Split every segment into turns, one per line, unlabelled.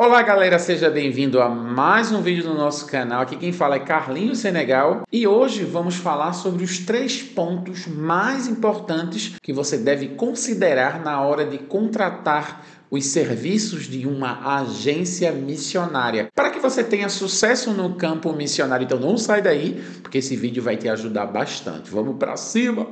Olá galera, seja bem-vindo a mais um vídeo do nosso canal. Aqui quem fala é Carlinhos Senegal e hoje vamos falar sobre os três pontos mais importantes que você deve considerar na hora de contratar os serviços de uma agência missionária para que você tenha sucesso no campo missionário. Então não sai daí, porque esse vídeo vai te ajudar bastante. Vamos para cima.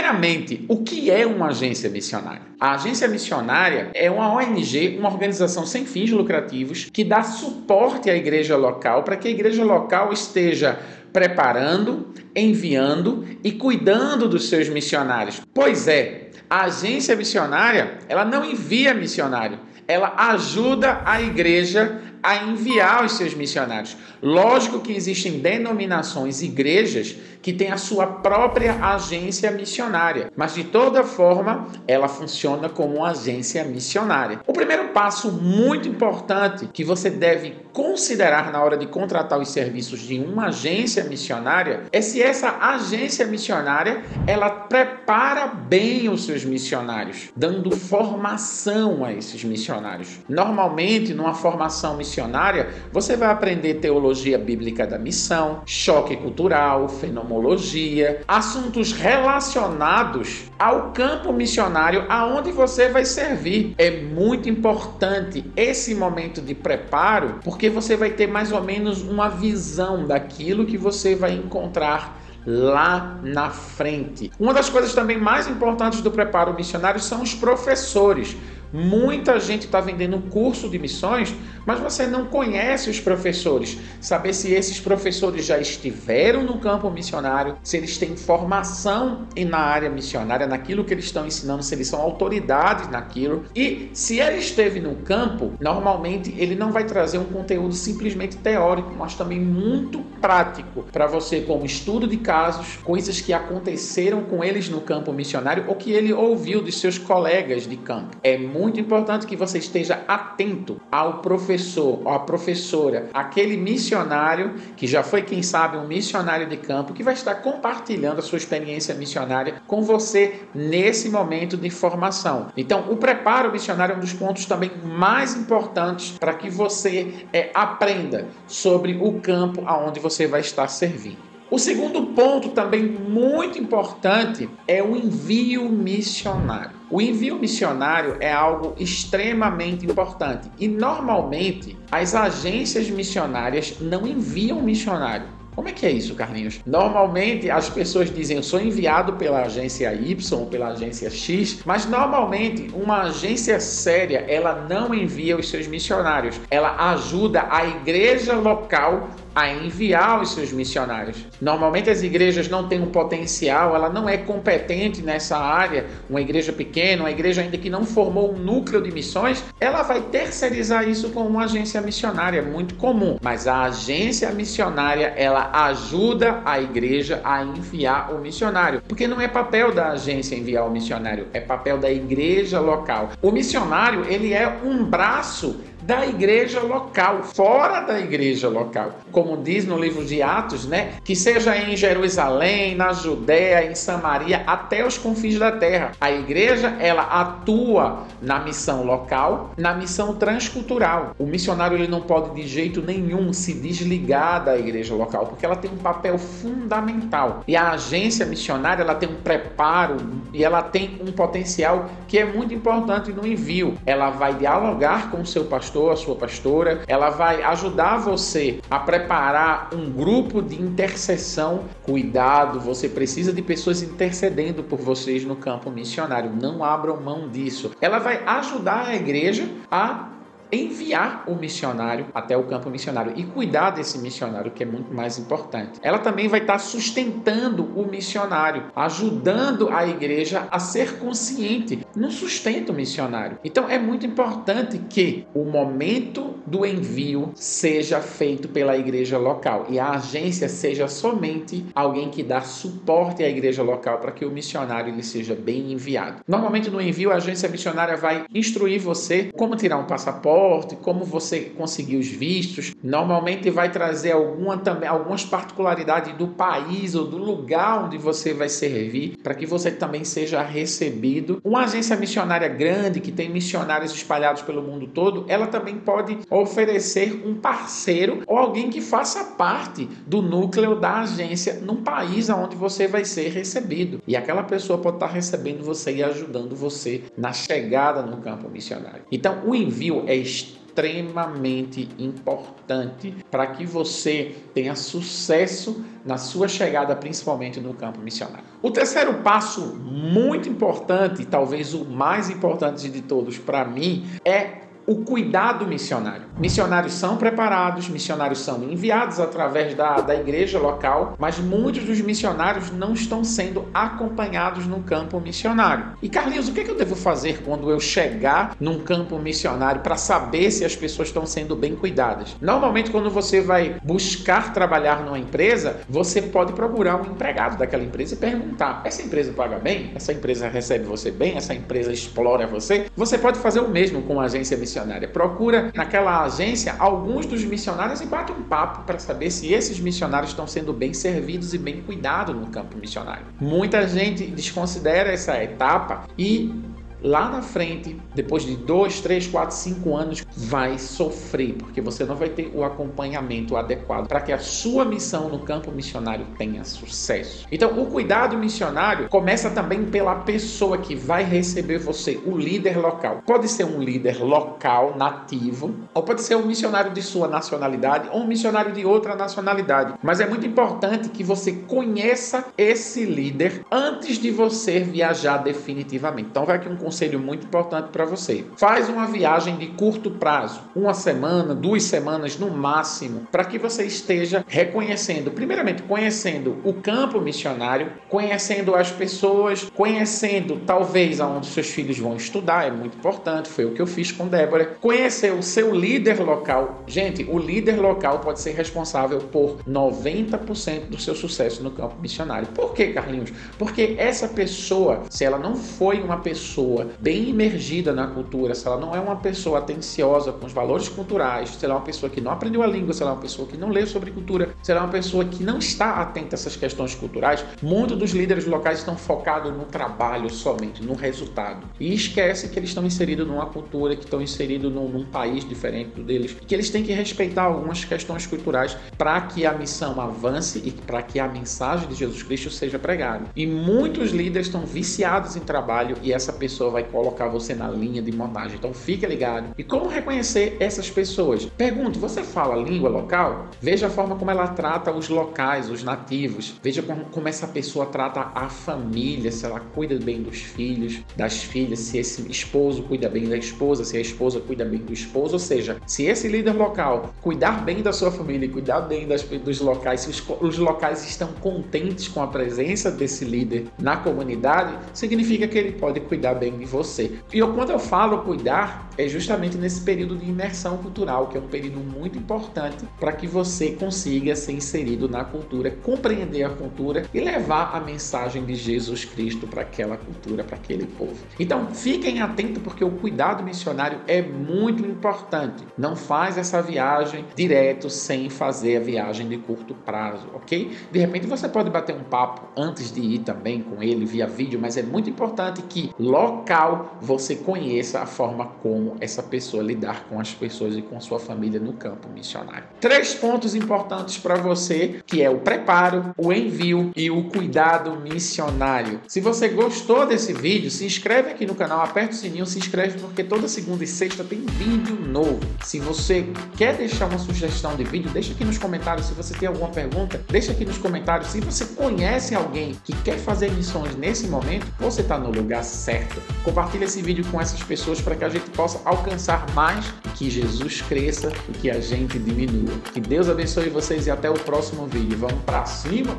Primeiramente, o que é uma agência missionária? A agência missionária é uma ONG, uma organização sem fins lucrativos, que dá suporte à igreja local para que a igreja local esteja preparando, enviando e cuidando dos seus missionários. Pois é, a agência missionária, ela não envia missionário, ela ajuda a igreja a enviar os seus missionários. Lógico que existem denominações, igrejas que têm a sua própria agência missionária, mas de toda forma ela funciona como uma agência missionária. O primeiro passo muito importante que você deve considerar na hora de contratar os serviços de uma agência missionária é se essa agência missionária ela prepara bem os seus missionários, dando formação a esses missionários. Normalmente, numa formação missionária missionária, você vai aprender teologia bíblica da missão, choque cultural, fenomenologia, assuntos relacionados ao campo missionário aonde você vai servir. É muito importante esse momento de preparo, porque você vai ter mais ou menos uma visão daquilo que você vai encontrar lá na frente. Uma das coisas também mais importantes do preparo missionário são os professores. Muita gente está vendendo um curso de missões, mas você não conhece os professores. Saber se esses professores já estiveram no campo missionário, se eles têm formação na área missionária, naquilo que eles estão ensinando, se eles são autoridades naquilo. E se ele esteve no campo, normalmente ele não vai trazer um conteúdo simplesmente teórico, mas também muito prático para você, como estudo de casos, coisas que aconteceram com eles no campo missionário ou que ele ouviu dos seus colegas de campo. É muito importante que você esteja atento ao professor, à professora, aquele missionário que já foi, quem sabe, um missionário de campo, que vai estar compartilhando a sua experiência missionária com você nesse momento de formação. Então, o preparo missionário é um dos pontos também mais importantes para que você é, aprenda sobre o campo aonde você vai estar servindo. O segundo ponto, também muito importante, é o envio missionário. O envio missionário é algo extremamente importante e normalmente as agências missionárias não enviam missionário. Como é que é isso, Carlinhos? Normalmente as pessoas dizem eu sou enviado pela agência Y ou pela agência X, mas normalmente uma agência séria ela não envia os seus missionários, ela ajuda a igreja local a enviar os seus missionários. Normalmente as igrejas não têm um potencial, ela não é competente nessa área, uma igreja pequena, uma igreja ainda que não formou um núcleo de missões, ela vai terceirizar isso com uma agência missionária, muito comum. Mas a agência missionária, ela ajuda a igreja a enviar o missionário, porque não é papel da agência enviar o missionário, é papel da igreja local. O missionário, ele é um braço da igreja local, fora da igreja local. Como diz no livro de Atos, né? Que seja em Jerusalém, na Judéia, em Samaria, até os confins da terra. A igreja, ela atua na missão local, na missão transcultural. O missionário ele não pode de jeito nenhum se desligar da igreja local, porque ela tem um papel fundamental. E a agência missionária, ela tem um preparo e ela tem um potencial que é muito importante no envio. Ela vai dialogar com o seu pastor pastor, a sua pastora, ela vai ajudar você a preparar um grupo de intercessão. Cuidado, você precisa de pessoas intercedendo por vocês no campo missionário. Não abram mão disso. Ela vai ajudar a igreja a enviar o missionário até o campo missionário e cuidar desse missionário, que é muito mais importante. Ela também vai estar sustentando o missionário, ajudando a igreja a ser consciente no sustento missionário. Então é muito importante que o momento do envio seja feito pela igreja local e a agência seja somente alguém que dá suporte à igreja local para que o missionário ele seja bem enviado. Normalmente no envio a agência missionária vai instruir você como tirar um passaporte passaporte, como você conseguir os vistos. Normalmente vai trazer alguma também algumas particularidades do país ou do lugar onde você vai servir, para que você também seja recebido. Uma agência missionária grande que tem missionários espalhados pelo mundo todo, ela também pode oferecer um parceiro ou alguém que faça parte do núcleo da agência num país onde você vai ser recebido. E aquela pessoa pode estar recebendo você e ajudando você na chegada no campo missionário. Então, o envio é extremamente importante para que você tenha sucesso na sua chegada, principalmente no campo missionário. O terceiro passo, muito importante, talvez o mais importante de todos para mim, é o cuidado missionário. Missionários são preparados, missionários são enviados através da, da igreja local, mas muitos dos missionários não estão sendo acompanhados no campo missionário. E Carlinhos, o que, é que eu devo fazer quando eu chegar num campo missionário para saber se as pessoas estão sendo bem cuidadas? Normalmente, quando você vai buscar trabalhar numa empresa, você pode procurar um empregado daquela empresa e perguntar: essa empresa paga bem? Essa empresa recebe você bem? Essa empresa explora você? Você pode fazer o mesmo com a agência missionária missionária. Procura naquela agência alguns dos missionários e bate um papo para saber se esses missionários estão sendo bem servidos e bem cuidados no campo missionário. Muita gente desconsidera essa etapa e lá na frente, depois de dois, três, quatro, cinco anos, vai sofrer, porque você não vai ter o acompanhamento adequado para que a sua missão no campo missionário tenha sucesso. Então, o cuidado missionário começa também pela pessoa que vai receber você, o líder local. Pode ser um líder local, nativo, ou pode ser um missionário de sua nacionalidade ou um missionário de outra nacionalidade. Mas é muito importante que você conheça esse líder antes de você viajar definitivamente. Então, vai aqui um conselho muito importante para você. Faz uma viagem de curto prazo, uma semana, duas semanas no máximo, para que você esteja reconhecendo, primeiramente conhecendo o campo missionário, conhecendo as pessoas, conhecendo talvez aonde seus filhos vão estudar, é muito importante, foi o que eu fiz com Débora. Conhecer o seu líder local. Gente, o líder local pode ser responsável por 90% do seu sucesso no campo missionário. Por que, Carlinhos? Porque essa pessoa, se ela não foi uma pessoa pessoa bem imergida na cultura, se ela não é uma pessoa atenciosa com os valores culturais, se ela é uma pessoa que não aprendeu a língua, se ela é uma pessoa que não lê sobre cultura, se ela é uma pessoa que não está atenta a essas questões culturais, muitos dos líderes locais estão focados no trabalho somente, no resultado. E esquece que eles estão inseridos numa cultura, que estão inseridos num, num país diferente do deles, que eles têm que respeitar algumas questões culturais para que a missão avance e para que a mensagem de Jesus Cristo seja pregada. E muitos líderes estão viciados em trabalho e essa pessoa vai colocar você na linha de montagem. Então fique ligado. E como reconhecer essas pessoas? Pergunto, você fala língua local? Veja a forma como ela trata os locais, os nativos. Veja como, como essa pessoa trata a família, se ela cuida bem dos filhos, das filhas, se esse esposo cuida bem da esposa, se a esposa cuida bem do esposo, ou seja, se esse líder local cuidar bem da sua família e cuidar bem das, dos locais, se os, os locais estão contentes com a presença desse líder na comunidade, significa que ele pode cuidar bem em você. E eu, quando eu falo cuidar, é justamente nesse período de imersão cultural, que é um período muito importante para que você consiga ser inserido na cultura, compreender a cultura e levar a mensagem de Jesus Cristo para aquela cultura, para aquele povo. Então, fiquem atentos porque o cuidado missionário é muito importante. Não faz essa viagem direto sem fazer a viagem de curto prazo, ok? De repente você pode bater um papo antes de ir também com ele via vídeo, mas é muito importante que local local você conheça a forma como essa pessoa lidar com as pessoas e com sua família no campo missionário. Três pontos importantes para você, que é o preparo, o envio e o cuidado missionário. Se você gostou desse vídeo, se inscreve aqui no canal, aperta o sininho, se inscreve porque toda segunda e sexta tem vídeo novo. Se você quer deixar uma sugestão de vídeo, deixa aqui nos comentários. Se você tem alguma pergunta, deixa aqui nos comentários. Se você conhece alguém que quer fazer missões nesse momento, você está no lugar certo. Compartilhe esse vídeo com essas pessoas para que a gente possa alcançar mais que Jesus cresça e que a gente diminua. Que Deus abençoe vocês e até o próximo vídeo. Vamos para cima!